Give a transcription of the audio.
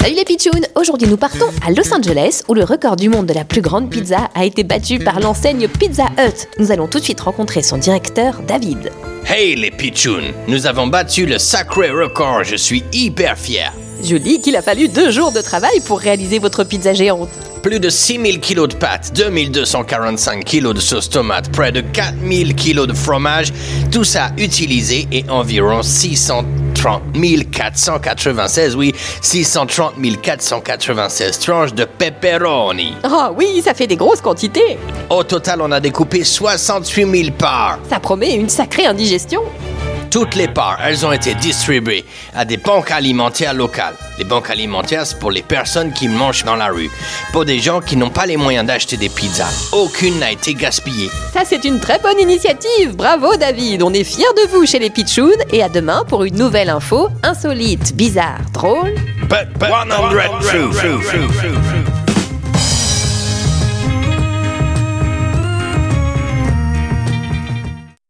Salut les pitchouns Aujourd'hui nous partons à Los Angeles où le record du monde de la plus grande pizza a été battu par l'enseigne Pizza Hut. Nous allons tout de suite rencontrer son directeur David. Hey les pitchouns, nous avons battu le sacré record, je suis hyper fier. Je dis qu'il a fallu deux jours de travail pour réaliser votre pizza géante. Plus de 6000 kilos de pâtes, 2245 kilos de sauce tomate, près de 4000 kilos de fromage, tout ça utilisé et environ 630 496, oui, 630 496 tranches de pepperoni. Oh oui, ça fait des grosses quantités Au total, on a découpé 68 000 parts. Ça promet une sacrée indigestion Toutes les parts, elles ont été distribuées à des banques alimentaires locales. Les banques alimentaires, c'est pour les personnes qui mangent dans la rue, pour des gens qui n'ont pas les moyens d'acheter des pizzas. Aucune n'a été gaspillée. Ça c'est une très bonne initiative Bravo David On est fiers de vous chez les pitchouns et à demain pour une nouvelle info insolite, bizarre, drôle But, but 100 true.